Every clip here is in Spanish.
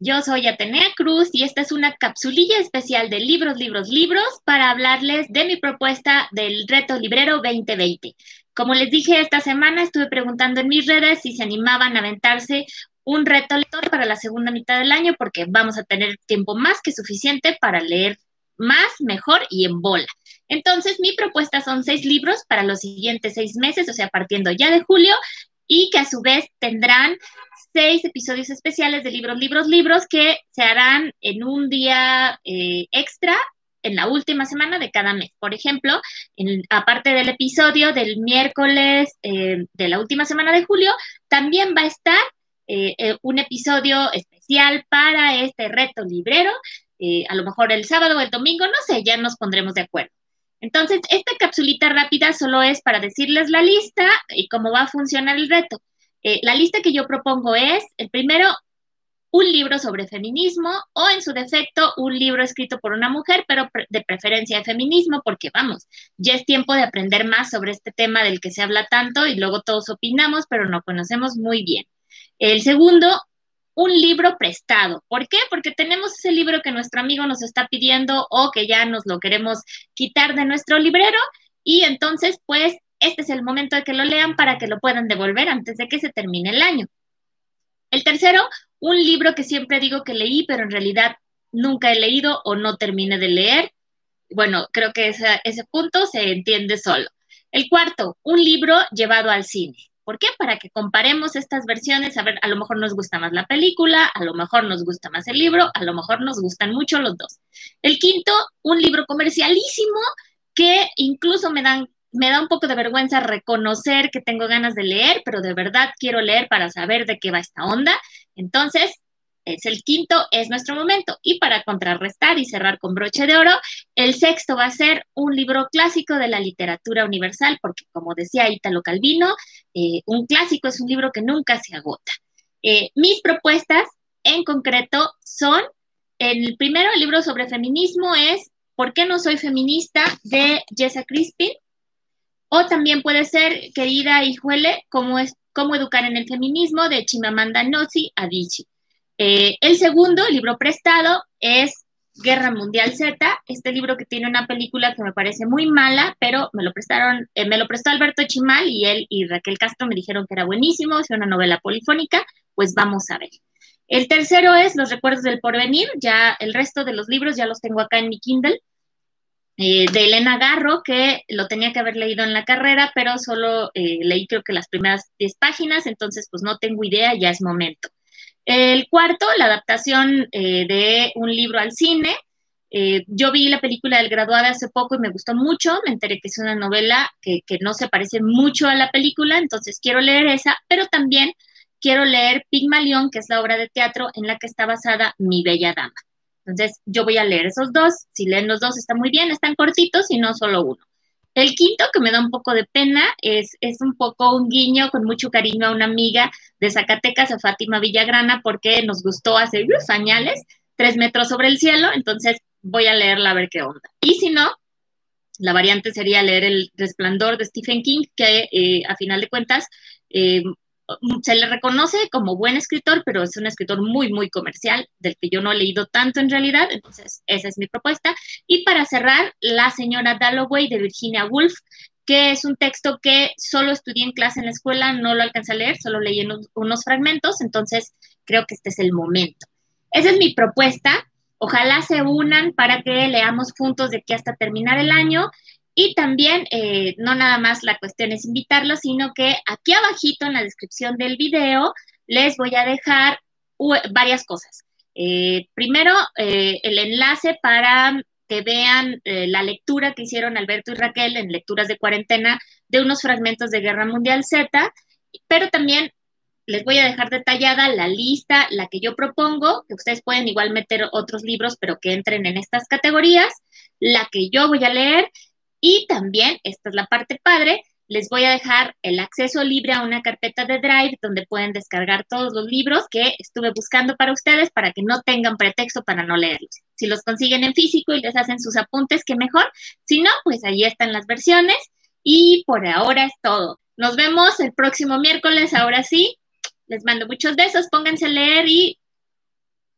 Yo soy Atenea Cruz y esta es una capsulilla especial de libros, libros, libros para hablarles de mi propuesta del reto librero 2020. Como les dije esta semana, estuve preguntando en mis redes si se animaban a aventarse un reto lector para la segunda mitad del año porque vamos a tener tiempo más que suficiente para leer más, mejor y en bola. Entonces, mi propuesta son seis libros para los siguientes seis meses, o sea, partiendo ya de julio, y que a su vez tendrán seis episodios especiales de libros, libros, libros que se harán en un día eh, extra en la última semana de cada mes. Por ejemplo, aparte del episodio del miércoles eh, de la última semana de julio, también va a estar eh, un episodio especial para este reto librero. a lo mejor el sábado o el domingo, no sé, ya nos pondremos de acuerdo. Entonces, esta capsulita rápida solo es para decirles la lista y cómo va a funcionar el reto. Eh, la lista que yo propongo es, el primero, un libro sobre feminismo o en su defecto un libro escrito por una mujer, pero de preferencia de feminismo, porque vamos, ya es tiempo de aprender más sobre este tema del que se habla tanto y luego todos opinamos, pero no conocemos muy bien. El segundo, un libro prestado. ¿Por qué? Porque tenemos ese libro que nuestro amigo nos está pidiendo o que ya nos lo queremos quitar de nuestro librero y entonces pues este es el momento de que lo lean para que lo puedan devolver antes de que se termine el año. El tercero, un libro que siempre digo que leí, pero en realidad nunca he leído o no terminé de leer. Bueno, creo que ese punto se entiende solo. El cuarto, un libro llevado al cine. ¿Por qué? Para que comparemos estas versiones, a ver, a lo mejor nos gusta más la película, a lo mejor nos gusta más el libro, a lo mejor nos gustan mucho los dos. El quinto, un libro comercialísimo que incluso me dan me da un poco de vergüenza reconocer que tengo ganas de leer, pero de verdad quiero leer para saber de qué va esta onda. Entonces, es el quinto, es nuestro momento. Y para contrarrestar y cerrar con broche de oro, el sexto va a ser un libro clásico de la literatura universal, porque como decía Italo Calvino, eh, un clásico es un libro que nunca se agota. Eh, mis propuestas en concreto son, el primero, el libro sobre feminismo es ¿Por qué no soy feminista? de Jessa Crispin. O también puede ser, querida Hijuele, cómo, cómo educar en el feminismo de Chimamanda Ngozi Adichie. Eh, el segundo libro prestado es Guerra Mundial Z, este libro que tiene una película que me parece muy mala, pero me lo prestaron, eh, me lo prestó Alberto Chimal y él y Raquel Castro me dijeron que era buenísimo, es una novela polifónica, pues vamos a ver. El tercero es Los Recuerdos del Porvenir, ya el resto de los libros ya los tengo acá en mi Kindle, eh, de Elena Garro, que lo tenía que haber leído en la carrera, pero solo leí creo que las primeras 10 páginas, entonces pues no tengo idea, ya es momento. El cuarto, la adaptación eh, de un libro al cine. Eh, yo vi la película del graduado hace poco y me gustó mucho. Me enteré que es una novela que, no se parece mucho a la película, entonces quiero leer esa, pero también quiero leer Pigmalión, que es la obra de teatro en la que está basada Mi Bella Dama. Entonces, yo voy a leer esos dos. Si leen los dos, está muy bien, están cortitos y no solo uno. El quinto, que me da un poco de pena, es, es un poco un guiño con mucho cariño a una amiga de Zacatecas, a Fátima Villagrana, porque nos gustó hace unos años, tres metros sobre el cielo, entonces voy a leerla a ver qué onda. Y si no, la variante sería leer El Resplandor de Stephen King, que eh, a final de cuentas eh, se le reconoce como buen escritor, pero es un escritor muy, muy comercial, del que yo no he leído tanto en realidad, entonces esa es mi propuesta. Y para cerrar, La señora Dalloway de Virginia Woolf, que es un texto que solo estudié en clase en la escuela, no lo alcancé a leer, solo leí unos fragmentos, entonces creo que este es el momento. Esa es mi propuesta. Ojalá se unan para que leamos juntos de aquí hasta terminar el año y también, eh, no nada más la cuestión es invitarlos, sino que aquí abajito en la descripción del video les voy a dejar varias cosas. Eh, primero, eh, el enlace para que vean la lectura que hicieron Alberto y Raquel en lecturas de cuarentena de unos fragmentos de Guerra Mundial Z, pero también les voy a dejar detallada la lista, la que yo propongo, que ustedes pueden igual meter otros libros, pero que entren en estas categorías, la que yo voy a leer y también, esta es la parte padre, les voy a dejar el acceso libre a una carpeta de Drive donde pueden descargar todos los libros que estuve buscando para ustedes para que no tengan pretexto para no leerlos. Si los consiguen en físico y les hacen sus apuntes, qué mejor. Si no, pues ahí están las versiones. Y por ahora es todo. Nos vemos el próximo miércoles, ahora sí. Les mando muchos besos, pónganse a leer y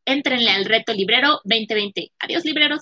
Éntrenle al reto librero 2020. Adiós, libreros.